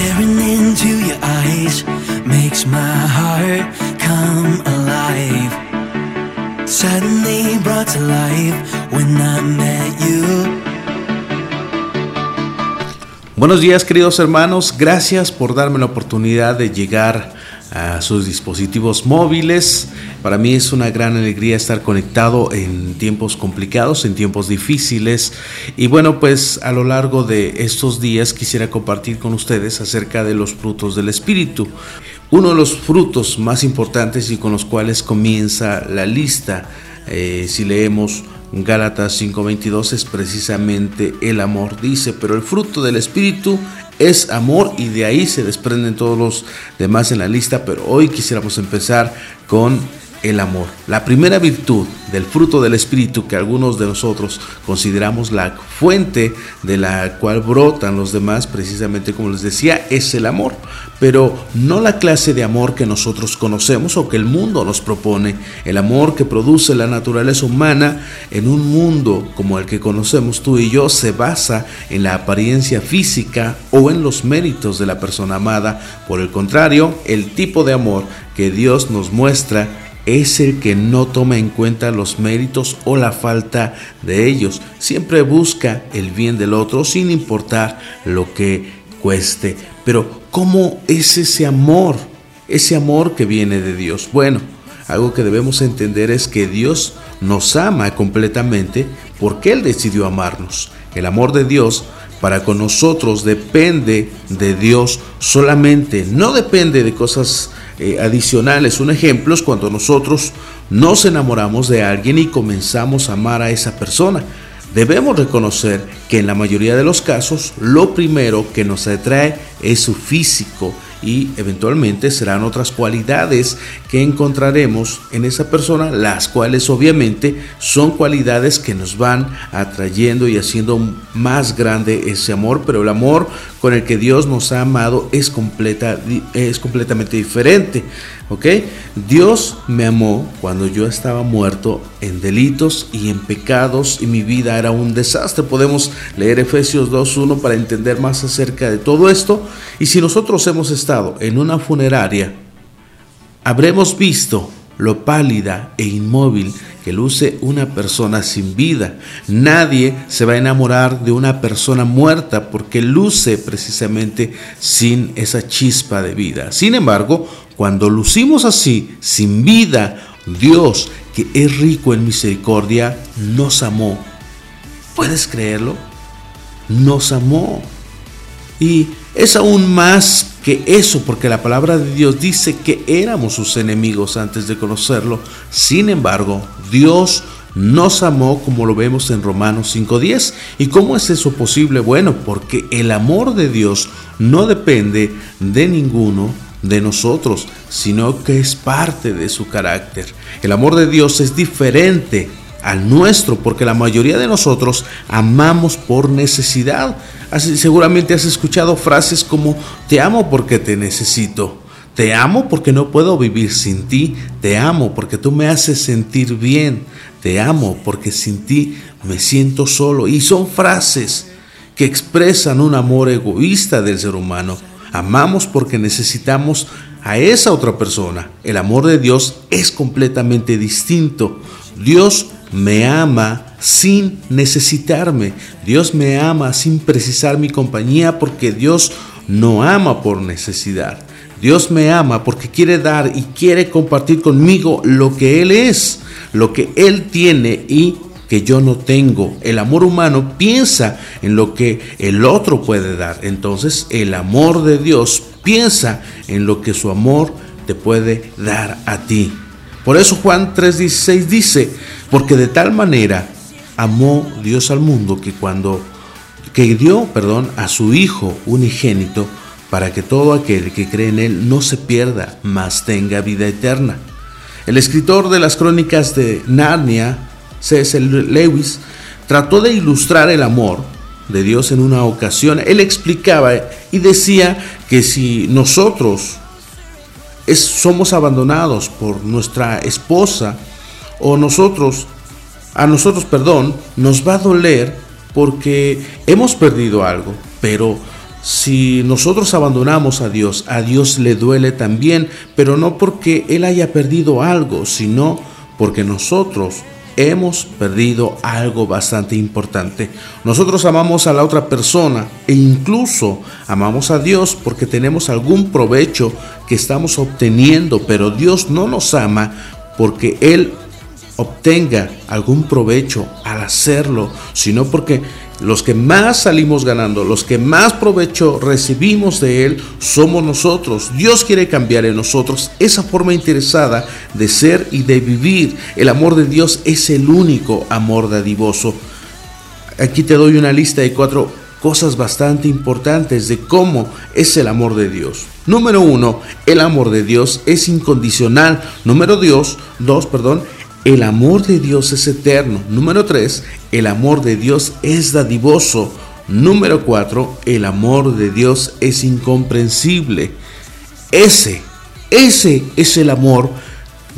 Staring into your eyes makes my heart come alive. Suddenly brought to life when I met you. Buenos días queridos hermanos, gracias por darme la oportunidad de llegar a sus dispositivos móviles. Para mí es una gran alegría estar conectado en tiempos complicados, en tiempos difíciles. Y bueno, pues a lo largo de estos días quisiera compartir con ustedes acerca de los frutos del Espíritu. Uno de los frutos más importantes y con los cuales comienza la lista, eh, si leemos Gálatas 5:22 es precisamente el amor, dice, pero el fruto del Espíritu es amor y de ahí se desprenden todos los demás en la lista, pero hoy quisiéramos empezar con el amor. La primera virtud del fruto del Espíritu que algunos de nosotros consideramos la fuente de la cual brotan los demás, precisamente como les decía, es el amor. Pero no la clase de amor que nosotros conocemos o que el mundo nos propone. El amor que produce la naturaleza humana en un mundo como el que conocemos tú y yo se basa en la apariencia física o en los méritos de la persona amada. Por el contrario, el tipo de amor que Dios nos muestra es el que no toma en cuenta los méritos o la falta de ellos. Siempre busca el bien del otro sin importar lo que cueste. Pero ¿cómo es ese amor? Ese amor que viene de Dios. Bueno, algo que debemos entender es que Dios nos ama completamente porque Él decidió amarnos. El amor de Dios para con nosotros depende de Dios solamente, no depende de cosas eh, adicionales. Un ejemplo es cuando nosotros nos enamoramos de alguien y comenzamos a amar a esa persona. Debemos reconocer que en la mayoría de los casos lo primero que nos atrae es su físico y eventualmente serán otras cualidades que encontraremos en esa persona, las cuales obviamente son cualidades que nos van atrayendo y haciendo más grande ese amor, pero el amor con el que Dios nos ha amado es, completa, es completamente diferente. ¿Ok? Dios me amó cuando yo estaba muerto en delitos y en pecados y mi vida era un desastre. Podemos leer Efesios 2.1 para entender más acerca de todo esto. Y si nosotros hemos estado en una funeraria, habremos visto lo pálida e inmóvil que luce una persona sin vida. Nadie se va a enamorar de una persona muerta porque luce precisamente sin esa chispa de vida. Sin embargo, cuando lucimos así, sin vida, Dios, que es rico en misericordia, nos amó. ¿Puedes creerlo? Nos amó. Y es aún más que eso, porque la palabra de Dios dice que éramos sus enemigos antes de conocerlo. Sin embargo, Dios nos amó como lo vemos en Romanos 5.10. ¿Y cómo es eso posible? Bueno, porque el amor de Dios no depende de ninguno de nosotros, sino que es parte de su carácter. El amor de Dios es diferente al nuestro, porque la mayoría de nosotros amamos por necesidad. Así, seguramente has escuchado frases como te amo porque te necesito. Te amo porque no puedo vivir sin ti. Te amo porque tú me haces sentir bien. Te amo porque sin ti me siento solo. Y son frases que expresan un amor egoísta del ser humano. Amamos porque necesitamos a esa otra persona. El amor de Dios es completamente distinto. Dios me ama sin necesitarme. Dios me ama sin precisar mi compañía porque Dios no ama por necesidad. Dios me ama porque quiere dar y quiere compartir conmigo lo que Él es, lo que Él tiene y que yo no tengo. El amor humano piensa en lo que el otro puede dar. Entonces el amor de Dios piensa en lo que su amor te puede dar a ti. Por eso Juan 3:16 dice, porque de tal manera amó Dios al mundo que cuando que dio, perdón, a su hijo unigénito para que todo aquel que cree en él no se pierda, mas tenga vida eterna. El escritor de las crónicas de Narnia, C.S. Lewis, trató de ilustrar el amor de Dios en una ocasión. Él explicaba y decía que si nosotros somos abandonados por nuestra esposa o nosotros, a nosotros, perdón, nos va a doler porque hemos perdido algo, pero si nosotros abandonamos a Dios, a Dios le duele también, pero no porque Él haya perdido algo, sino porque nosotros hemos perdido algo bastante importante. Nosotros amamos a la otra persona e incluso amamos a Dios porque tenemos algún provecho que estamos obteniendo, pero Dios no nos ama porque Él obtenga algún provecho al hacerlo, sino porque los que más salimos ganando, los que más provecho recibimos de Él, somos nosotros. Dios quiere cambiar en nosotros esa forma interesada de ser y de vivir. El amor de Dios es el único amor dadivoso. Aquí te doy una lista de cuatro cosas bastante importantes de cómo es el amor de Dios. Número uno, el amor de Dios es incondicional. Número dos, dos, perdón, el amor de Dios es eterno. Número 3. El amor de Dios es dadivoso. Número 4. El amor de Dios es incomprensible. Ese, ese es el amor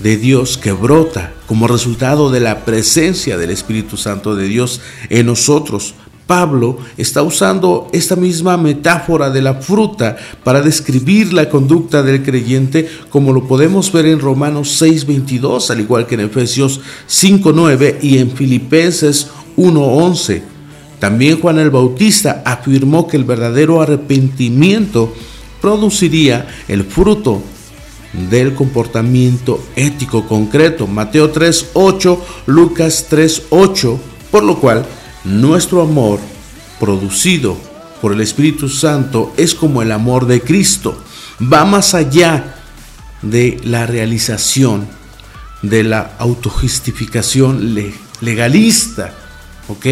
de Dios que brota como resultado de la presencia del Espíritu Santo de Dios en nosotros. Pablo está usando esta misma metáfora de la fruta para describir la conducta del creyente como lo podemos ver en Romanos 6:22, al igual que en Efesios 5:9 y en Filipenses 1:11. También Juan el Bautista afirmó que el verdadero arrepentimiento produciría el fruto del comportamiento ético concreto. Mateo 3:8, Lucas 3:8, por lo cual nuestro amor, producido por el Espíritu Santo, es como el amor de Cristo. Va más allá de la realización de la autojustificación legalista. ¿Ok?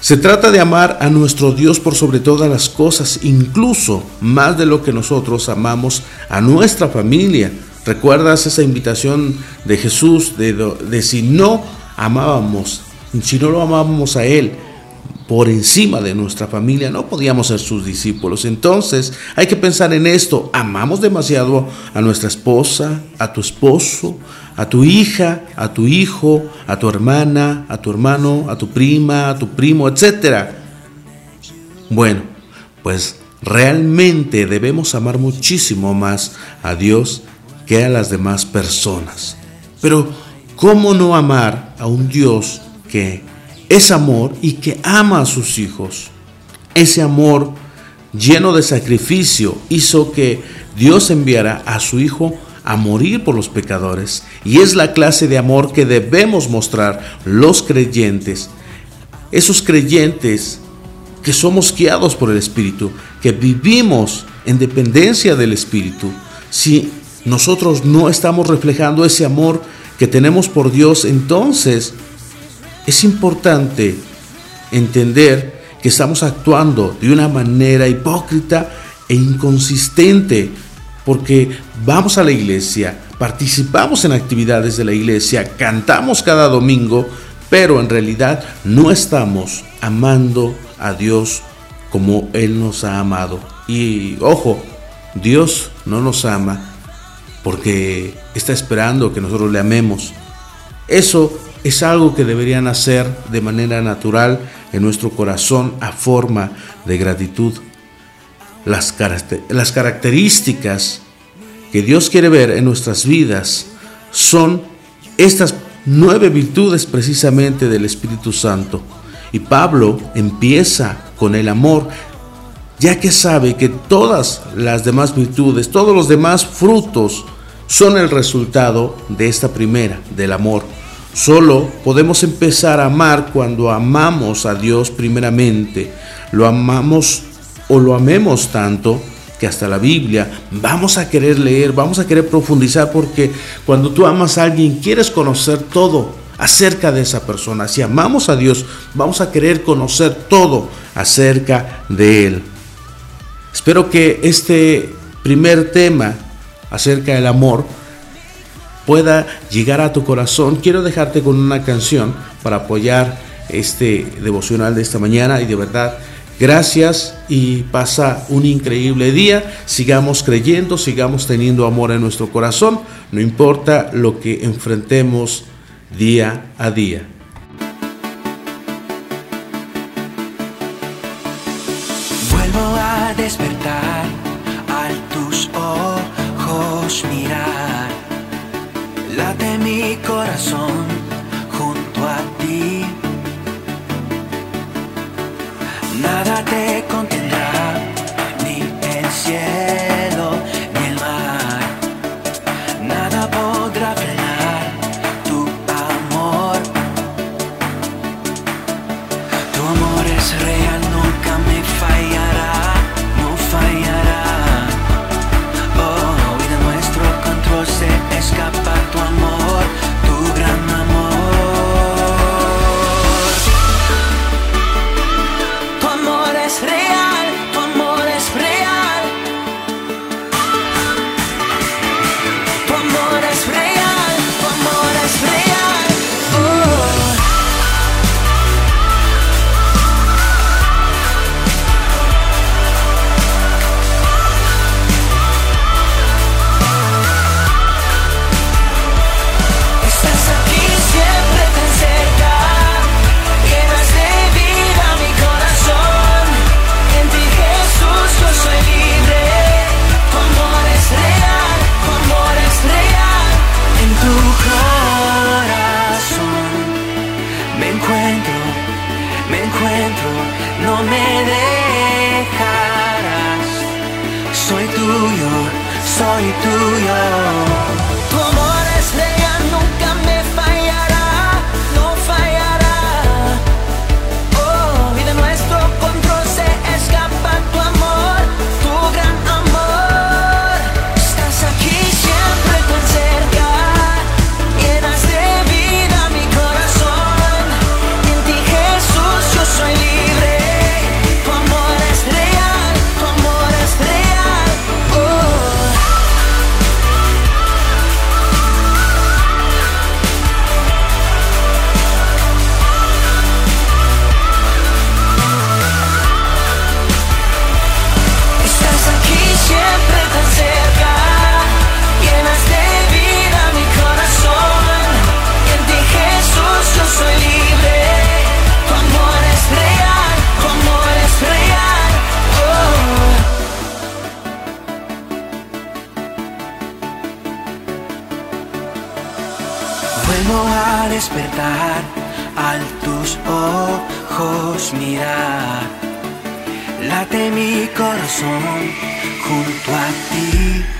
Se trata de amar a nuestro Dios por sobre todas las cosas, incluso más de lo que nosotros amamos a nuestra familia. ¿Recuerdas esa invitación de Jesús de, de si no amábamos si no lo amábamos a Él por encima de nuestra familia, no podíamos ser sus discípulos. Entonces hay que pensar en esto. Amamos demasiado a nuestra esposa, a tu esposo, a tu hija, a tu hijo, a tu hermana, a tu hermano, a tu prima, a tu primo, etc. Bueno, pues realmente debemos amar muchísimo más a Dios que a las demás personas. Pero, ¿cómo no amar a un Dios es amor y que ama a sus hijos. Ese amor lleno de sacrificio hizo que Dios enviara a su Hijo a morir por los pecadores. Y es la clase de amor que debemos mostrar los creyentes. Esos creyentes que somos guiados por el Espíritu, que vivimos en dependencia del Espíritu. Si nosotros no estamos reflejando ese amor que tenemos por Dios, entonces es importante entender que estamos actuando de una manera hipócrita e inconsistente porque vamos a la iglesia, participamos en actividades de la iglesia, cantamos cada domingo, pero en realidad no estamos amando a Dios como Él nos ha amado. Y ojo, Dios no nos ama porque está esperando que nosotros le amemos. Eso es algo que deberían hacer de manera natural en nuestro corazón a forma de gratitud. Las, las características que Dios quiere ver en nuestras vidas son estas nueve virtudes precisamente del Espíritu Santo. Y Pablo empieza con el amor, ya que sabe que todas las demás virtudes, todos los demás frutos son el resultado de esta primera, del amor. Solo podemos empezar a amar cuando amamos a Dios primeramente. Lo amamos o lo amemos tanto que hasta la Biblia vamos a querer leer, vamos a querer profundizar porque cuando tú amas a alguien quieres conocer todo acerca de esa persona. Si amamos a Dios, vamos a querer conocer todo acerca de Él. Espero que este primer tema acerca del amor pueda llegar a tu corazón. Quiero dejarte con una canción para apoyar este devocional de esta mañana y de verdad Gracias y pasa un increíble día. Sigamos creyendo, sigamos teniendo amor en nuestro corazón, no importa lo que enfrentemos día a día. no me dejarás. Soy tuyo, soy tuyo. Late mi corazón junto a ti.